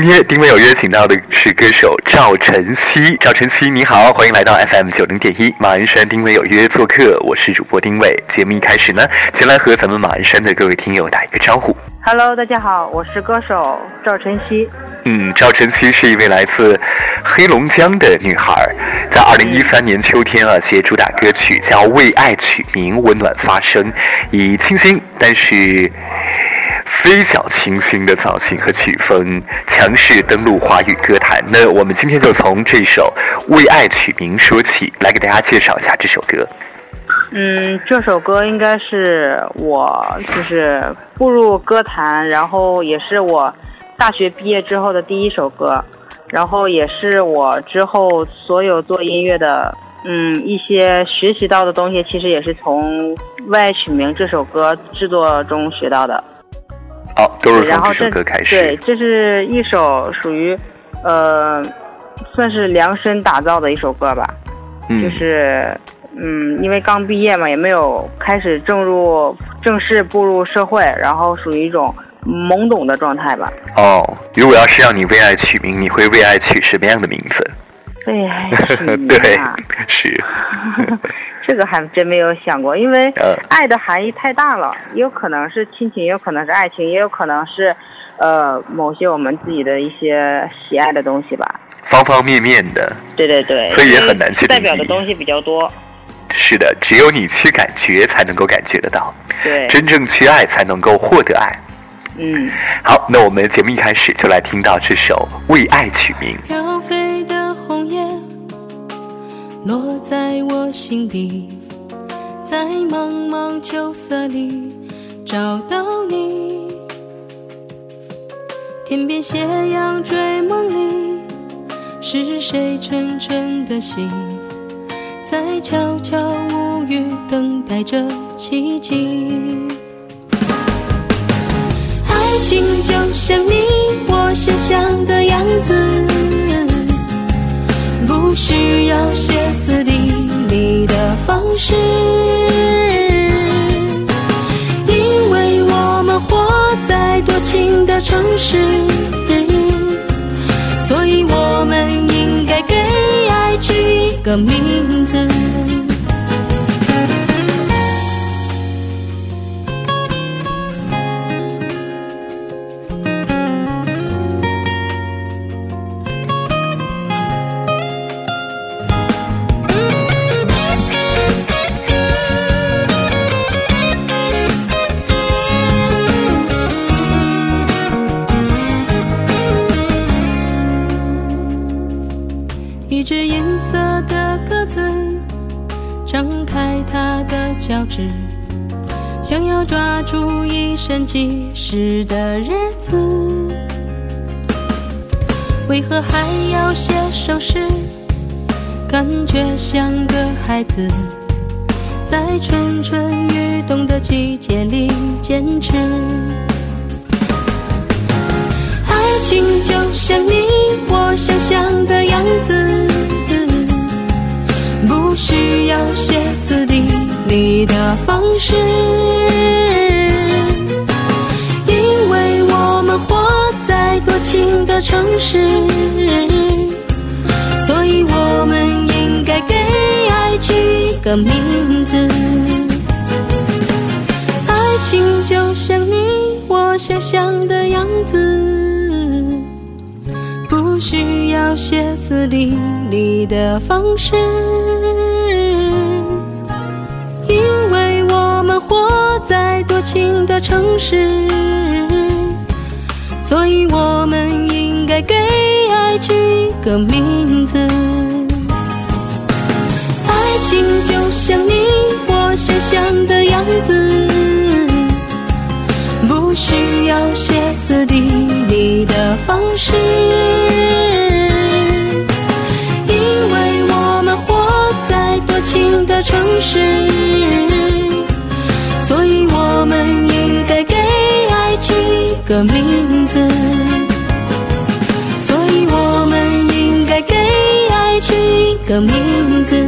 今天丁伟有约请到的是歌手赵晨曦，赵晨曦你好，欢迎来到 FM 九零点一马鞍山丁伟有约做客，我是主播丁伟。节目一开始呢，先来和咱们马鞍山的各位听友打一个招呼。Hello，大家好，我是歌手赵晨曦。嗯，赵晨曦是一位来自黑龙江的女孩，在二零一三年秋天啊，携主打歌曲叫《为爱取名》，温暖发声，以清新但是。非较清新的造型和曲风，强势登陆华语歌坛。那我们今天就从这首《为爱取名》说起，来给大家介绍一下这首歌。嗯，这首歌应该是我就是步入歌坛，然后也是我大学毕业之后的第一首歌，然后也是我之后所有做音乐的嗯一些学习到的东西，其实也是从《为爱取名》这首歌制作中学到的。好，都是从这首歌开始。对，这是一首属于，呃，算是量身打造的一首歌吧。嗯。就是，嗯，因为刚毕业嘛，也没有开始正入正式步入社会，然后属于一种懵懂的状态吧。哦，如果要是让你为爱取名，你会为爱取什么样的名字？为爱取名啊？是。这个还真没有想过，因为爱的含义太大了，也有可能是亲情，也有可能是爱情，也有可能是，呃，某些我们自己的一些喜爱的东西吧。方方面面的。对对对。所以也很难去代表的东西比较多。是的，只有你去感觉，才能够感觉得到。对。真正去爱，才能够获得爱。嗯。好，那我们节目一开始就来听到这首《为爱取名》。落在我心底，在茫茫秋色里找到你。天边斜阳追梦里，是谁沉沉的心，在悄悄无语等待着奇迹？爱情就像你我想象的样子。需要歇斯底里的方式，因为我们活在多情的城市，所以我们应该给爱取一个名字。想要抓住一生即逝的日子，为何还要写首诗？感觉像个孩子，在蠢蠢欲动的季节里坚持。爱情就像你我想象的样子，不需要歇斯底里。你的方式，因为我们活在多情的城市，所以我们应该给爱取一个名字。爱情就像你我想象的样子，不需要歇斯底里的方式。活在多情的城市，所以我们应该给爱取个名字。爱情就像你我想象的样子，不需要歇斯底里的方式，因为我们活在多情的城市。名字。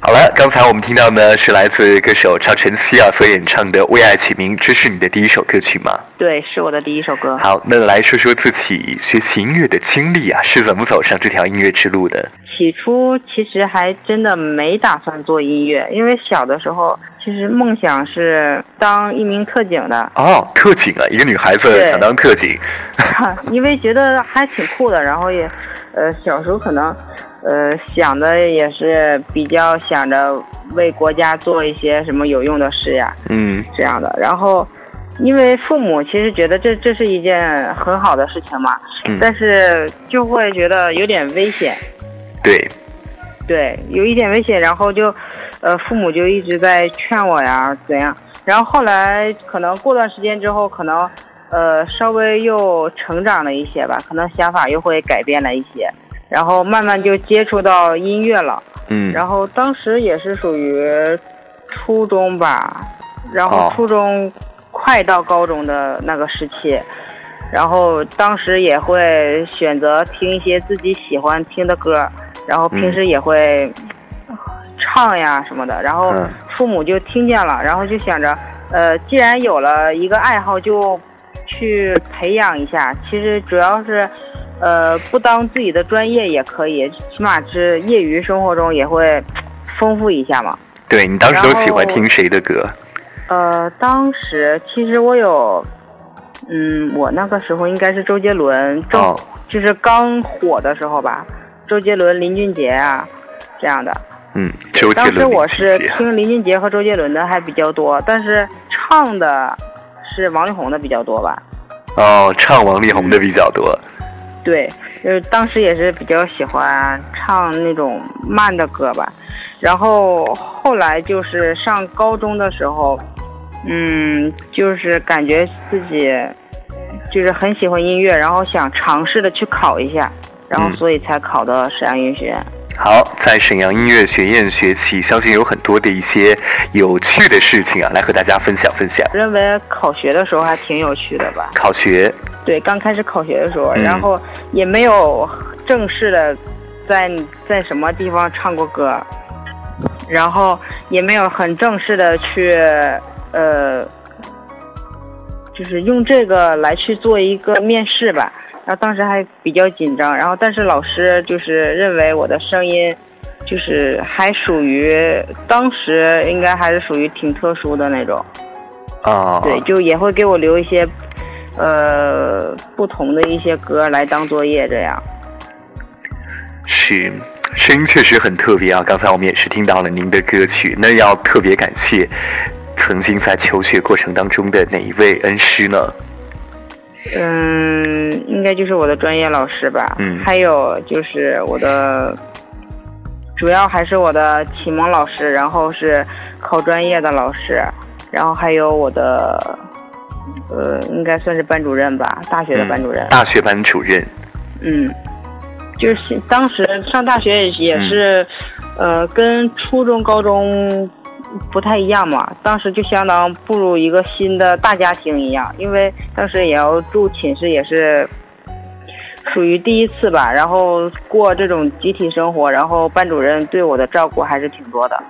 好了，刚才我们听到呢是来自歌手赵晨曦啊所演唱的《为爱起名》，这是你的第一首歌曲吗？对，是我的第一首歌。好，那来说说自己学习音乐的经历啊，是怎么走上这条音乐之路的？起初其实还真的没打算做音乐，因为小的时候其实梦想是当一名特警的。哦，特警啊，一个女孩子想当特警，因为觉得还挺酷的，然后也，呃，小时候可能，呃，想的也是比较想着为国家做一些什么有用的事呀，嗯这样的。然后，因为父母其实觉得这这是一件很好的事情嘛，嗯，但是就会觉得有点危险，对，对，有一点危险，然后就，呃，父母就一直在劝我呀，怎样？然后后来可能过段时间之后，可能，呃，稍微又成长了一些吧，可能想法又会改变了一些，然后慢慢就接触到音乐了。嗯，然后当时也是属于初中吧，然后哦初中快到高中的那个时期，然后当时也会选择听一些自己喜欢听的歌，然后平时也会唱呀什么的，然后嗯父母就听见了，然后就想着，呃，既然有了一个爱好，就去培养一下。其实主要是。呃，不当自己的专业也可以，起码是业余生活中也会丰富一下嘛。对你当时都喜欢听谁的歌？呃，当时其实我有，嗯，我那个时候应该是周杰伦，正、哦，就是刚火的时候吧，周杰伦、林俊杰啊这样的。嗯，周杰当、时我是听林俊杰和周杰伦的还比较多，但是唱的是王力宏的比较多吧。哦，唱王力宏的比较多。对，就是当时也是比较喜欢唱那种慢的歌吧，然后后来就是上高中的时候，嗯，就是感觉自己就是很喜欢音乐，然后想尝试的去考一下，然后嗯所以才考的沈阳音乐学院。好，在沈阳音乐学院学习，相信有很多的一些有趣的事情啊，来和大家分享分享。认为考学的时候还挺有趣的吧？考学，对，刚开始考学的时候，嗯然后也没有正式的在在什么地方唱过歌，然后也没有很正式的去呃，就是用这个来去做一个面试吧。然后当时还比较紧张，然后但是老师就是认为我的声音就是还属于当时应该还是属于挺特殊的那种。啊，对，就也会给我留一些，呃，不同的一些歌来当作业，这样。是，声音确实很特别啊。刚才我们也是听到了您的歌曲，那要特别感谢曾经在求学过程当中的哪一位恩师呢？嗯，应该就是我的专业老师吧。嗯还有就是我的，主要还是我的启蒙老师，然后是考专业的老师，然后还有我的，呃，应该算是班主任吧，大学的班主任。大学班主任。嗯，就是当时上大学也也是，呃，跟初中、高中不太一样嘛。当时就相当步入一个新的大家庭一样，因为当时也要住寝室，也是属于第一次吧。然后过这种集体生活，然后班主任对我的照顾还是挺多的。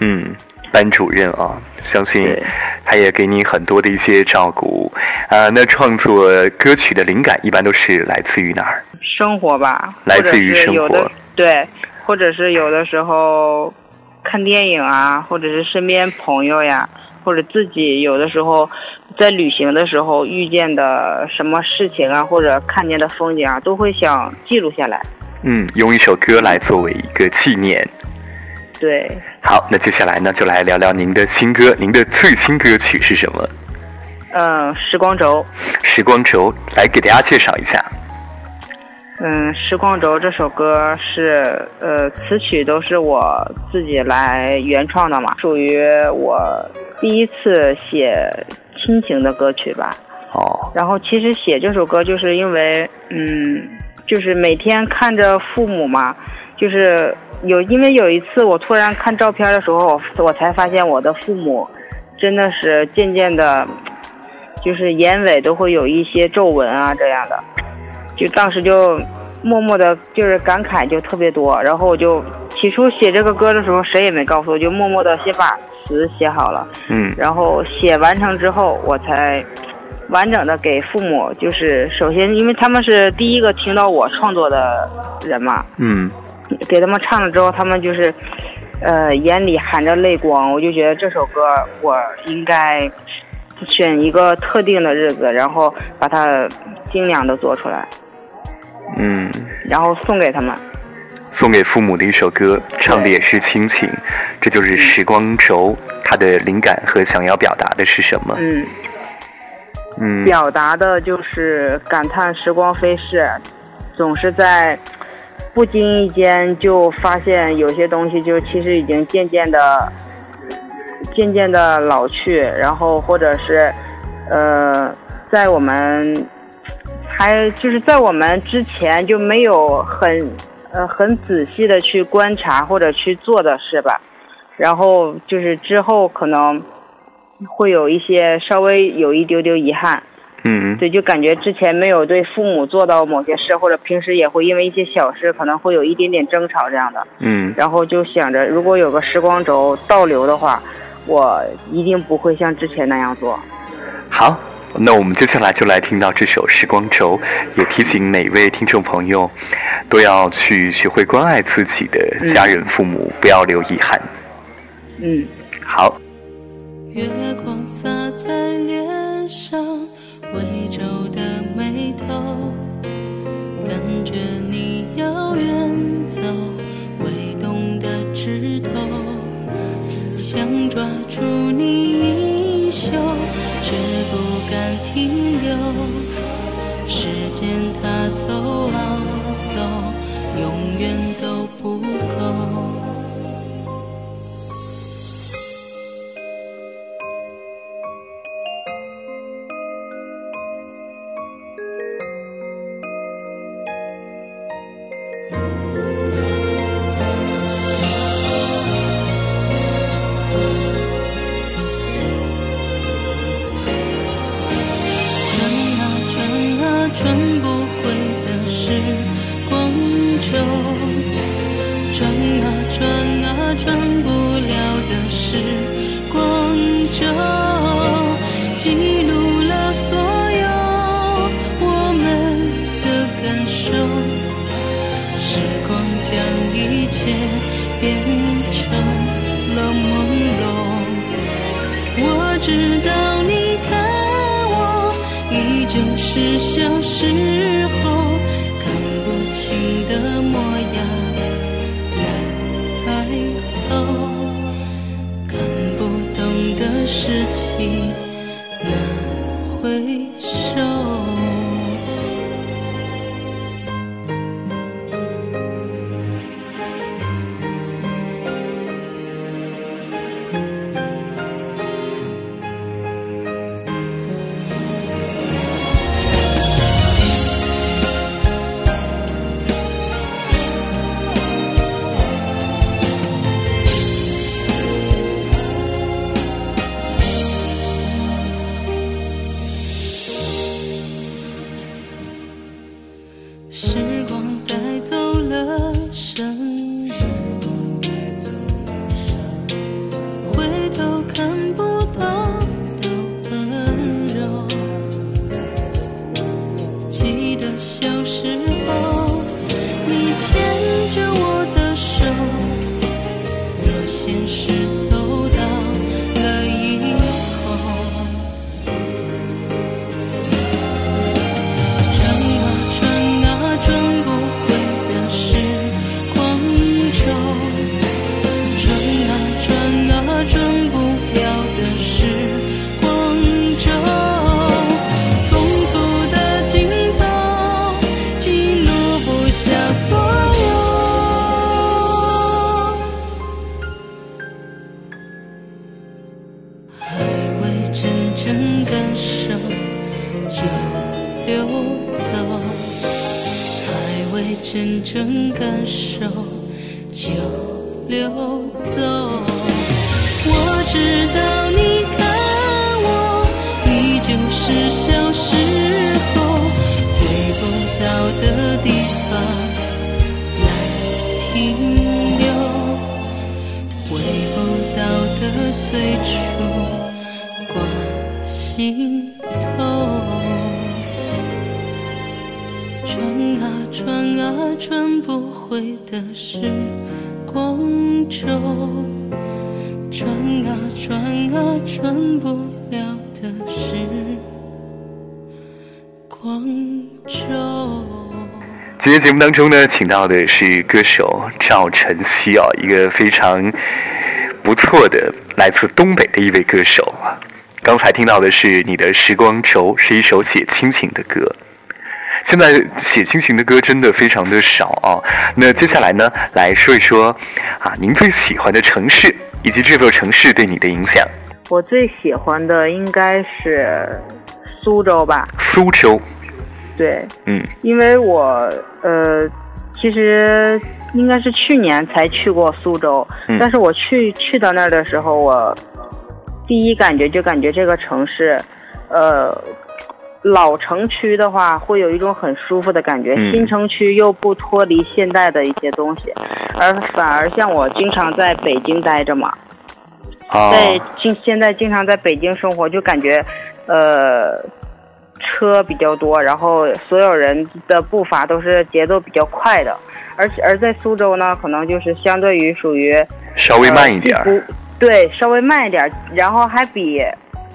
嗯，班主任啊，相信他也给你很多的一些照顾。啊、那创作歌曲的灵感一般都是来自于哪儿？生活吧，来自于生活对，或者是有的时候看电影啊，或者是身边朋友呀，或者自己有的时候在旅行的时候遇见的什么事情啊，或者看见的风景啊，都会想记录下来。嗯，用一首歌来作为一个纪念。对，好，那接下来呢，就来聊聊您的新歌，您的最新歌曲是什么？嗯，时光轴，时光轴，来给大家介绍一下。嗯，时光轴这首歌是呃词曲都是我自己来原创的嘛，属于我第一次写亲情的歌曲吧。哦，然后其实写这首歌就是因为，嗯，就是每天看着父母嘛，就是有因为有一次我突然看照片的时候，我我才发现我的父母真的是渐渐的，就是眼尾都会有一些皱纹啊这样的，就当时就默默的，就是感慨就特别多。然后我就起初写这个歌的时候，谁也没告诉我，就默默的先把词写好了。嗯然后写完成之后，我才完整的给父母，就是首先，因为他们是第一个听到我创作的人嘛，嗯给他们唱了之后，他们就是，呃，眼里含着泪光。我就觉得这首歌我应该选一个特定的日子，然后把它精良的做出来，嗯，然后送给他们。送给父母的一首歌，唱的也是亲情，这就是时光轴，它的灵感和想要表达的是什么？嗯，嗯表达的就是感叹时光飞逝，总是在不经意间就发现有些东西就其实已经渐渐的、渐渐的老去，然后或者是呃，在我们还就是在我们之前就没有很呃很仔细的去观察或者去做的事吧，然后就是之后可能会有一些稍微有一丢丢遗憾。嗯对，就感觉之前没有对父母做到某些事，或者平时也会因为一些小事可能会有一点点争吵这样的，嗯然后就想着如果有个时光轴倒流的话，我一定不会像之前那样做。好，那我们接下来就来听到这首《时光轴》，也提醒每位听众朋友，都要去学会关爱自己的家人、父母，不要留遗憾。嗯，好，月光洒在脸上，微皱的眉头，感觉你要远走，微动的指头，想抓住你衣袖，停留。时间它走啊直到你看我依旧是小时候看不清的模样，难猜透，看不懂的事情难回最初挂心头。转啊转啊转不回的时光轴，转啊转啊转不了的时光轴。今天节目当中呢，请到的是歌手赵晨曦啊，一个非常不错的、来自东北的一位歌手啊。刚才听到的是《你的时光轴》，是一首写亲情的歌。现在写亲情的歌真的非常的少啊。那接下来呢，来说一说啊，您最喜欢的城市以及这座城市对你的影响。我最喜欢的应该是苏州吧。苏州，对，嗯因为我呃，其实应该是去年才去过苏州，嗯。但是我去去到那儿的时候，我第一感觉就感觉这个城市，呃，老城区的话会有一种很舒服的感觉，嗯。新城区又不脱离现代的一些东西，而反而像我经常在北京待着嘛，啊，在经现在经常在北京生活，就感觉，呃，车比较多，然后所有人的步伐都是节奏比较快的，而且而在苏州呢，可能就是相对于属于稍微慢一点对，稍微慢一点儿，然后还比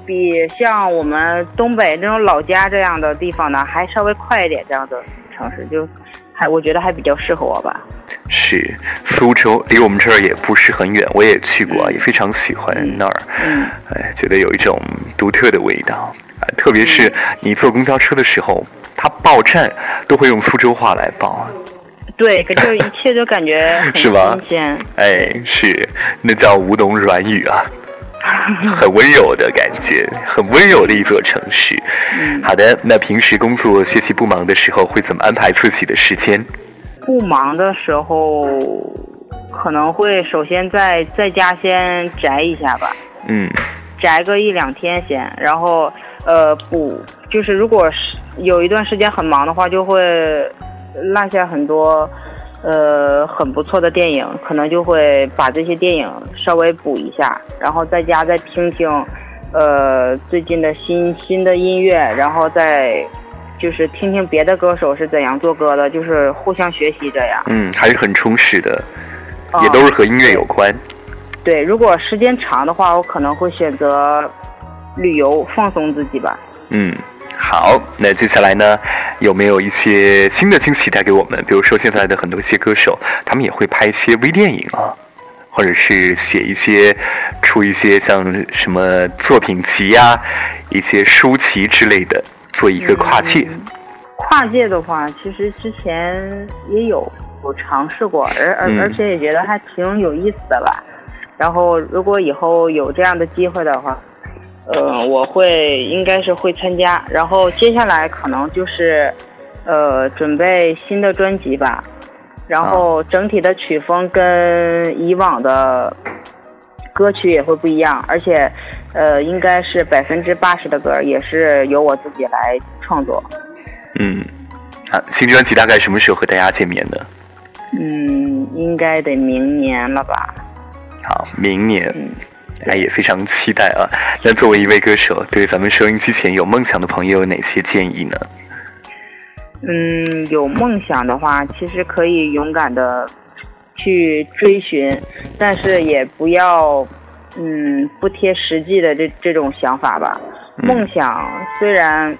比像我们东北那种老家这样的地方呢，还稍微快一点这样的城市，就还我觉得还比较适合我吧。是苏州，离我们这儿也不是很远，我也去过，也非常喜欢那儿。嗯，哎，觉得有一种独特的味道，啊特别是你坐公交车的时候，它报站都会用苏州话来报，对，可就一切都感觉 很是吧新鲜。哎，是，那叫吴侬软语啊，很温柔的感觉，很温柔的一座城市。嗯好的，那平时工作学习不忙的时候，会怎么安排自己的时间？不忙的时候，可能会首先在在家先宅一下吧，嗯宅个一两天先，然后呃补，就是如果是有一段时间很忙的话，就会落下很多呃很不错的电影，可能就会把这些电影稍微补一下，然后在家再听听呃最近的新新的音乐，然后再。就是听听别的歌手是怎样做歌的，就是互相学习这样。嗯，还是很充实的，啊也都是和音乐有关。对，如果时间长的话，我可能会选择旅游放松自己吧。嗯，好，那接下来呢，有没有一些新的惊喜带给我们？比如说现在的很多一些歌手，他们也会拍一些微电影啊，或者是写一些出一些像什么作品集呀、一些书籍之类的，做一个跨界。嗯跨界的话，其实之前也有有尝试过，而而嗯而且也觉得还挺有意思的吧。然后如果以后有这样的机会的话，呃，我会应该是会参加。然后接下来可能就是，呃，准备新的专辑吧。然后整体的曲风跟以往的歌曲也会不一样，而且，呃，应该是百分之八十的歌也是由我自己来创作。嗯，啊，新专辑大概什么时候和大家见面呢？嗯，应该得明年了吧？好，明年。嗯，哎，也非常期待啊！那作为一位歌手，对咱们收音机前有梦想的朋友有哪些建议呢？嗯，有梦想的话，其实可以勇敢的去追寻，但是也不要，嗯，不贴实际的这这种想法吧。嗯梦想虽然，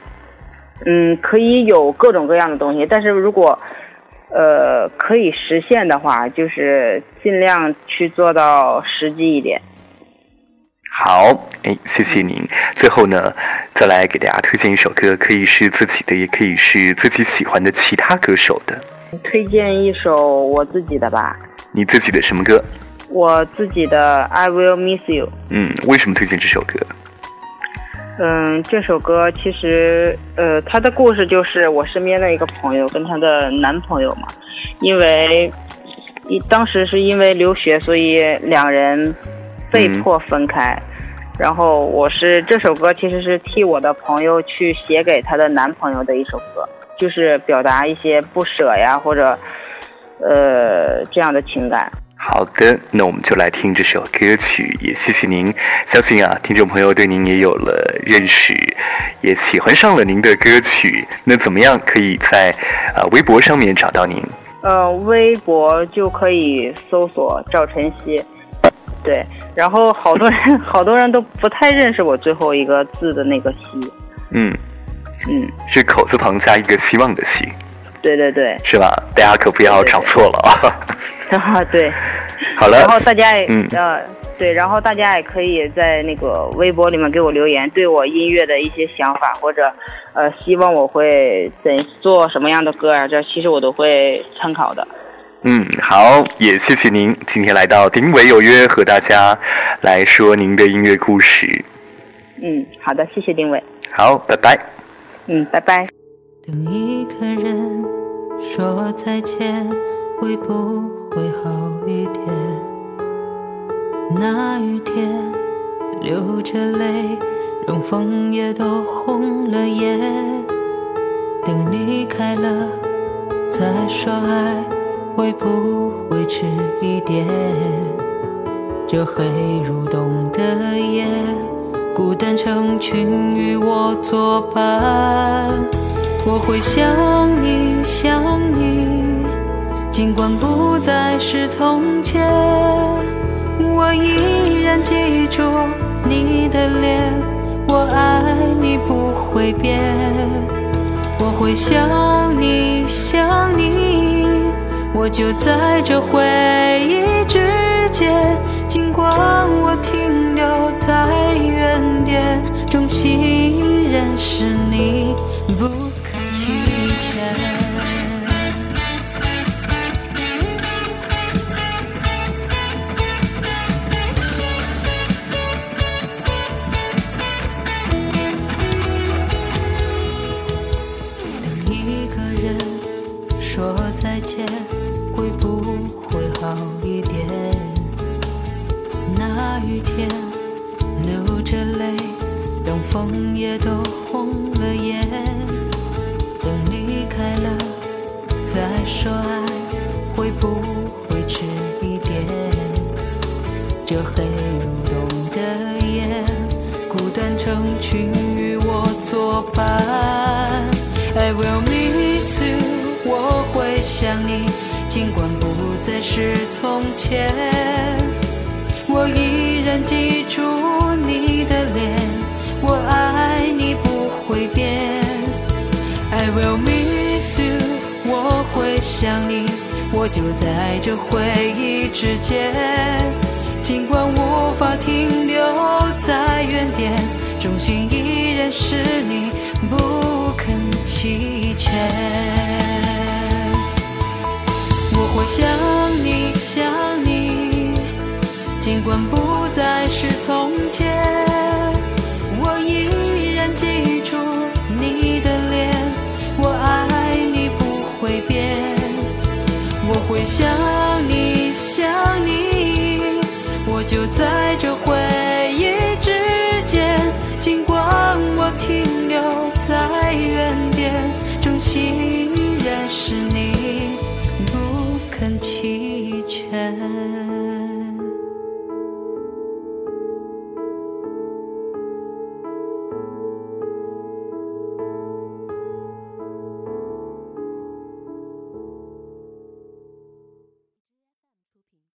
嗯，可以有各种各样的东西，但是如果，呃，可以实现的话，就是尽量去做到实际一点。好，哎，谢谢您。最后呢，再来给大家推荐一首歌，可以是自己的，也可以是自己喜欢的其他歌手的。推荐一首我自己的吧，你自己的什么歌？我自己的《I Will Miss You》。嗯，为什么推荐这首歌？嗯，这首歌其实，呃，它的故事就是我身边的一个朋友跟她的男朋友嘛，因为一当时是因为留学，所以两人被迫分开。然后我是这首歌其实是替我的朋友去写给她的男朋友的一首歌，就是表达一些不舍呀或者呃这样的情感。好的，那我们就来听这首歌曲，也谢谢您。相信啊，听众朋友对您也有了认识，也喜欢上了您的歌曲。那怎么样可以在呃微博上面找到您？呃，微博就可以搜索赵晨曦，对，然后好多人 好多人都不太认识我最后一个字的那个希，嗯，嗯，是口字旁加一个希望的希，对对对，是吧？大家可不要找错了 啊！啊对，好了然后，大家也、嗯呃对，然后大家也可以在那个微博里面给我留言，对我音乐的一些想法，或者呃希望我会怎做什么样的歌啊，这其实我都会参考的。嗯，好，也谢谢您今天来到丁伟有约，和大家来说您的音乐故事。嗯，好的，谢谢丁伟。好，拜拜。嗯，拜拜。等一个人说再见，会不会好一点？那雨天流着泪，让枫叶都红了眼。等离开了再说爱，会不会迟一点？这黑入冬的夜，孤单成群与我作伴。我会想你，想你，尽管不再是从前，我依然记住你的脸，我爱你不会变。我会想你，想你，我就在这回忆之间，尽管我停留在原点，中心依然是你，不可欺骗。说爱，会不会迟一点？这黑入冬的夜，孤单成群与我作伴。I will miss you，我会想你，尽管不再是从前，我依然记住你的脸，我爱你不会变。I will miss you，我会想你，我就在这回忆之间。尽管无法停留在原点，中心依然是你，不肯弃权。我会想你，想你，尽管不再是从前，想你，想你，我就在这回